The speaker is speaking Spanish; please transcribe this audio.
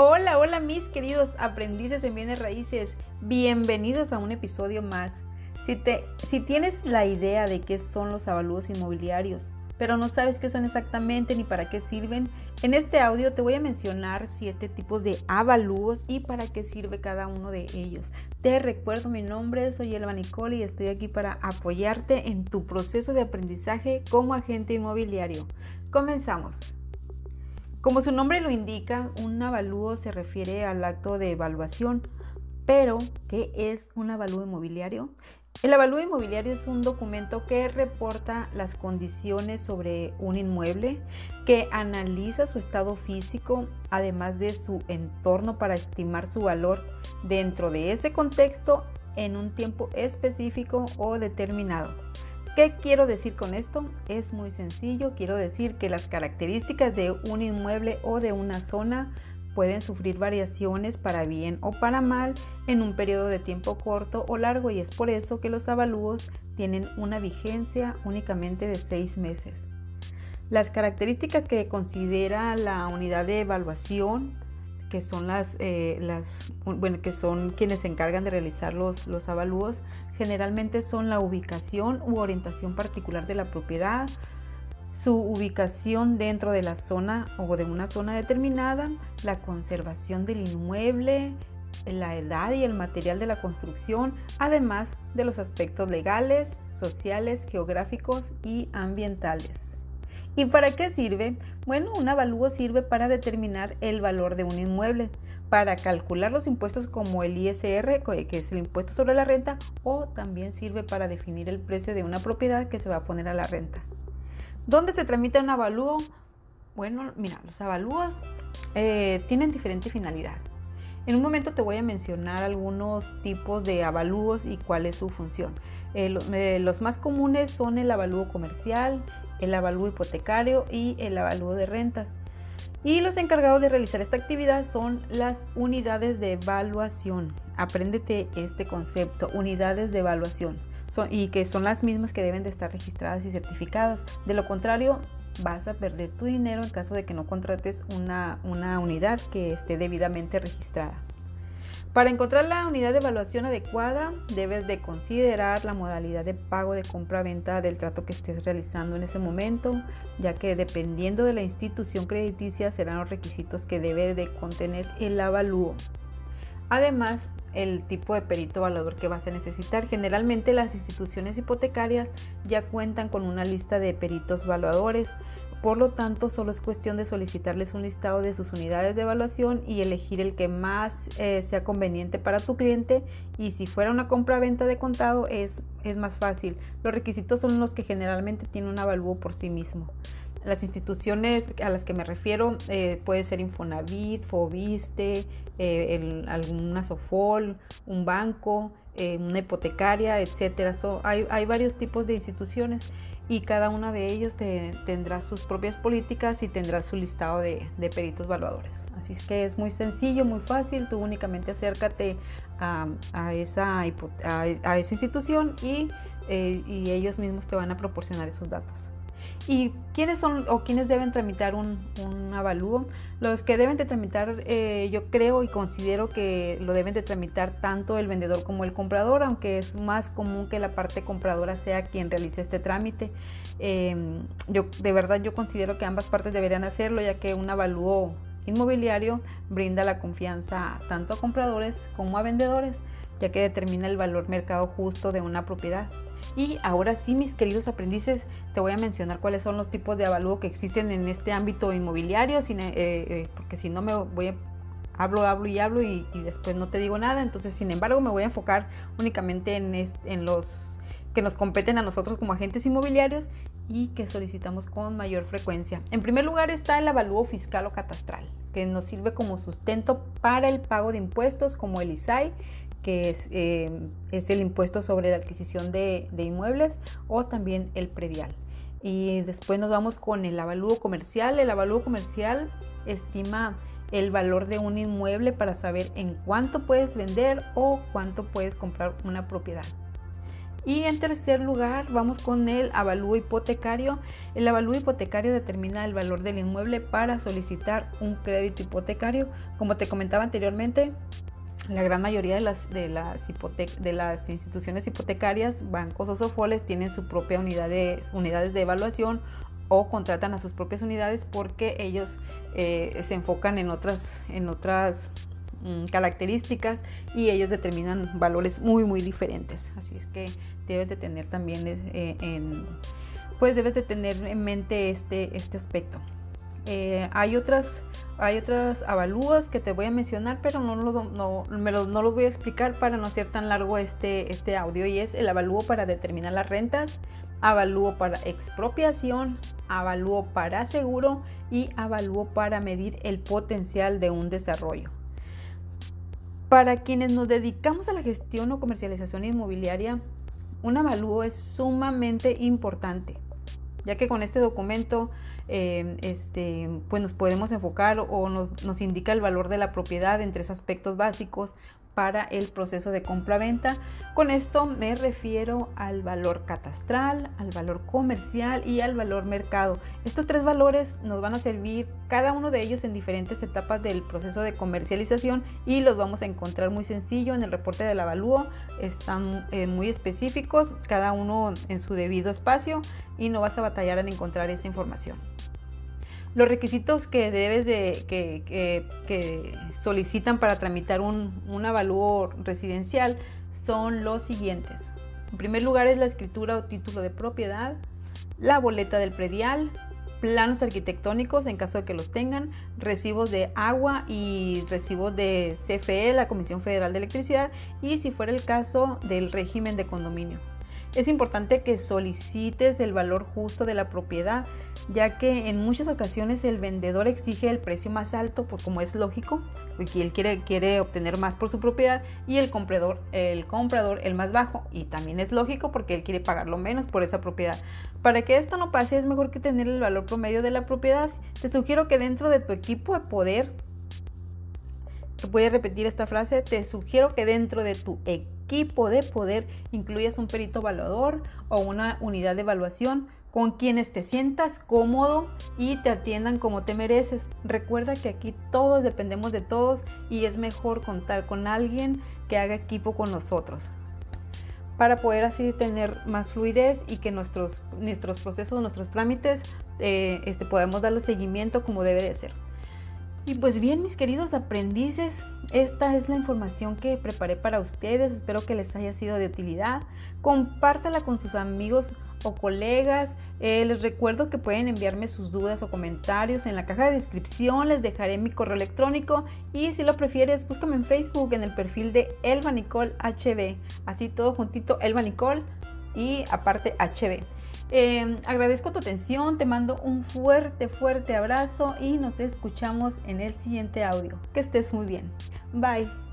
Hola, hola mis queridos aprendices en bienes raíces, bienvenidos a un episodio más. Si, tienes la idea de qué son los avalúos inmobiliarios, pero no sabes qué son exactamente ni para qué sirven, en este audio te voy a mencionar siete tipos de avalúos y para qué sirve cada uno de ellos. Te recuerdo mi nombre, soy Elba Nicole y estoy aquí para apoyarte en tu proceso de aprendizaje como agente inmobiliario. Comenzamos. Como su nombre lo indica, un avalúo se refiere al acto de evaluación. Pero, ¿qué es un avalúo inmobiliario? El avalúo inmobiliario es un documento que reporta las condiciones sobre un inmueble, que analiza su estado físico, además de su entorno para estimar su valor dentro de ese contexto en un tiempo específico o determinado. ¿Qué quiero decir con esto? Es muy sencillo, quiero decir que las características de un inmueble o de una zona pueden sufrir variaciones para bien o para mal en un periodo de tiempo corto o largo y es por eso que los avalúos tienen una vigencia únicamente de seis meses. Las características que considera la unidad de evaluación que son las, eh, las bueno, que son quienes se encargan de realizar los, los avalúos, generalmente son la ubicación u orientación particular de la propiedad, su ubicación dentro de la zona o de una zona determinada, la conservación del inmueble, la edad y el material de la construcción, además de los aspectos legales, sociales, geográficos y ambientales. ¿Y para qué sirve? Bueno, un avalúo sirve para determinar el valor de un inmueble, para calcular los impuestos como el ISR, que es el impuesto sobre la renta, o también sirve para definir el precio de una propiedad que se va a poner a la renta. ¿Dónde se tramita un avalúo? Bueno, mira, los avalúos eh, tienen diferente finalidad. En un momento te voy a mencionar algunos tipos de avalúos y cuál es su función. Eh, eh, los más comunes son el avalúo comercial, el avalúo hipotecario y el avalúo de rentas. Y los encargados de realizar esta actividad son las unidades de evaluación. Apréndete este concepto, unidades de evaluación, y que son las mismas que deben de estar registradas y certificadas. De lo contrario, vas a perder tu dinero en caso de que no contrates una, una unidad que esté debidamente registrada. Para encontrar la unidad de evaluación adecuada, debes de considerar la modalidad de pago de compra-venta del trato que estés realizando en ese momento, ya que dependiendo de la institución crediticia serán los requisitos que debe de contener el avalúo. Además, el tipo de perito evaluador que vas a necesitar. Generalmente las instituciones hipotecarias ya cuentan con una lista de peritos evaluadores por lo tanto, solo es cuestión de solicitarles un listado de sus unidades de evaluación y elegir el que más eh, sea conveniente para tu cliente. Y si fuera una compra-venta de contado, es, es más fácil. Los requisitos son los que generalmente tienen un avalúo por sí mismo. Las instituciones a las que me refiero eh, puede ser Infonavit, Fobiste, eh, alguna Sofol, un banco, una hipotecaria, etcétera. hay, hay varios tipos de instituciones y cada uno de ellos tendrá sus propias políticas y tendrá su listado de, peritos evaluadores. Así es que es muy sencillo, muy fácil, tú únicamente acércate a, esa, a, esa, institución y, eh, y ellos mismos te van a proporcionar esos datos. ¿Y quiénes son o quiénes deben tramitar un, avalúo? Los que deben de tramitar, eh, yo creo y considero que lo deben de tramitar tanto el vendedor como el comprador, aunque es más común que la parte compradora sea quien realice este trámite. Em, yo de verdad yo considero que ambas partes deberían hacerlo, ya que un avalúo inmobiliario brinda la confianza tanto a compradores como a vendedores, ya que determina el valor mercado justo de una propiedad. Y ahora sí, mis queridos aprendices, te voy a mencionar cuáles son los tipos de avalúo que existen en este ámbito inmobiliario, eh, eh, porque si no me voy a hablo, hablo y hablo y, después no te digo nada. Entonces, sin embargo, me voy a enfocar únicamente en, en, los que nos competen a nosotros como agentes inmobiliarios y que solicitamos con mayor frecuencia. En primer lugar está el avalúo fiscal o catastral, que nos sirve como sustento para el pago de impuestos como el ISAI que es, eh, es el impuesto sobre la adquisición de, inmuebles o también el predial. Y después nos vamos con el avalúo comercial. El avalúo comercial estima el valor de un inmueble para saber en cuánto puedes vender o cuánto puedes comprar una propiedad. Y en tercer lugar, vamos con el avalúo hipotecario. El avalúo hipotecario determina el valor del inmueble para solicitar un crédito hipotecario. Como te comentaba anteriormente, la gran mayoría de las, de las, de las instituciones hipotecarias, bancos o sofoles, tienen su propia unidad de, unidades de evaluación o contratan a sus propias unidades porque ellos eh, se enfocan en otras, en otras mm, características y ellos determinan valores muy muy diferentes. Así es que debes de tener también eh, en, pues debes de tener en mente este, este aspecto. Eh, hay otras hay otras avalúas que te voy a mencionar, pero no, no, lo, no los voy a explicar para no hacer tan largo este, este audio. Y es el avalúo para determinar las rentas, avalúo para expropiación, avalúo para seguro y avalúo para medir el potencial de un desarrollo. Para quienes nos dedicamos a la gestión o comercialización inmobiliaria, un avalúo es sumamente importante, ya que con este documento eh, este, pues nos podemos enfocar o nos, nos, indica el valor de la propiedad en tres aspectos básicos para el proceso de compra-venta. Con esto me refiero al valor catastral, al valor comercial y al valor mercado. Estos tres valores nos van a servir cada uno de ellos en diferentes etapas del proceso de comercialización y los vamos a encontrar muy sencillo en el reporte del avalúo. Están eh, muy específicos, cada uno en su debido espacio y no vas a batallar en encontrar esa información. Los requisitos que debes de, que, solicitan para tramitar un, un avalúo residencial son los siguientes. En primer lugar es la escritura o título de propiedad, la boleta del predial, planos arquitectónicos en caso de que los tengan, recibos de agua y recibos de CFE, la Comisión Federal de Electricidad, y si fuera el caso del régimen de condominio. Es importante que solicites el valor justo de la propiedad, ya que en muchas ocasiones el vendedor exige el precio más alto, por como es lógico, porque él quiere, obtener más por su propiedad, y el comprador, el comprador el más bajo, y también es lógico porque él quiere pagarlo menos por esa propiedad. Para que esto no pase es mejor que tener el valor promedio de la propiedad. Te sugiero que dentro de tu equipo de poder, voy a repetir esta frase, te sugiero que dentro de tu equipo equipo de poder incluyas un perito evaluador o una unidad de evaluación con quienes te sientas cómodo y te atiendan como te mereces. Recuerda que aquí todos dependemos de todos y es mejor contar con alguien que haga equipo con nosotros para poder así tener más fluidez y que nuestros, nuestros procesos, nuestros trámites, eh, este, podamos darle seguimiento como debe de ser. Y pues bien, mis queridos aprendices, esta es la información que preparé para ustedes. Espero que les haya sido de utilidad. Compártala con sus amigos o colegas. Eh, les recuerdo que pueden enviarme sus dudas o comentarios en la caja de descripción. Les dejaré mi correo electrónico y si lo prefieres, búscame en Facebook en el perfil de Elba Nicole HB. Así todo juntito, Elba Nicole y aparte HB. Em, agradezco tu atención, te mando un fuerte, fuerte abrazo y nos escuchamos en el siguiente audio. Que estés muy bien. Bye.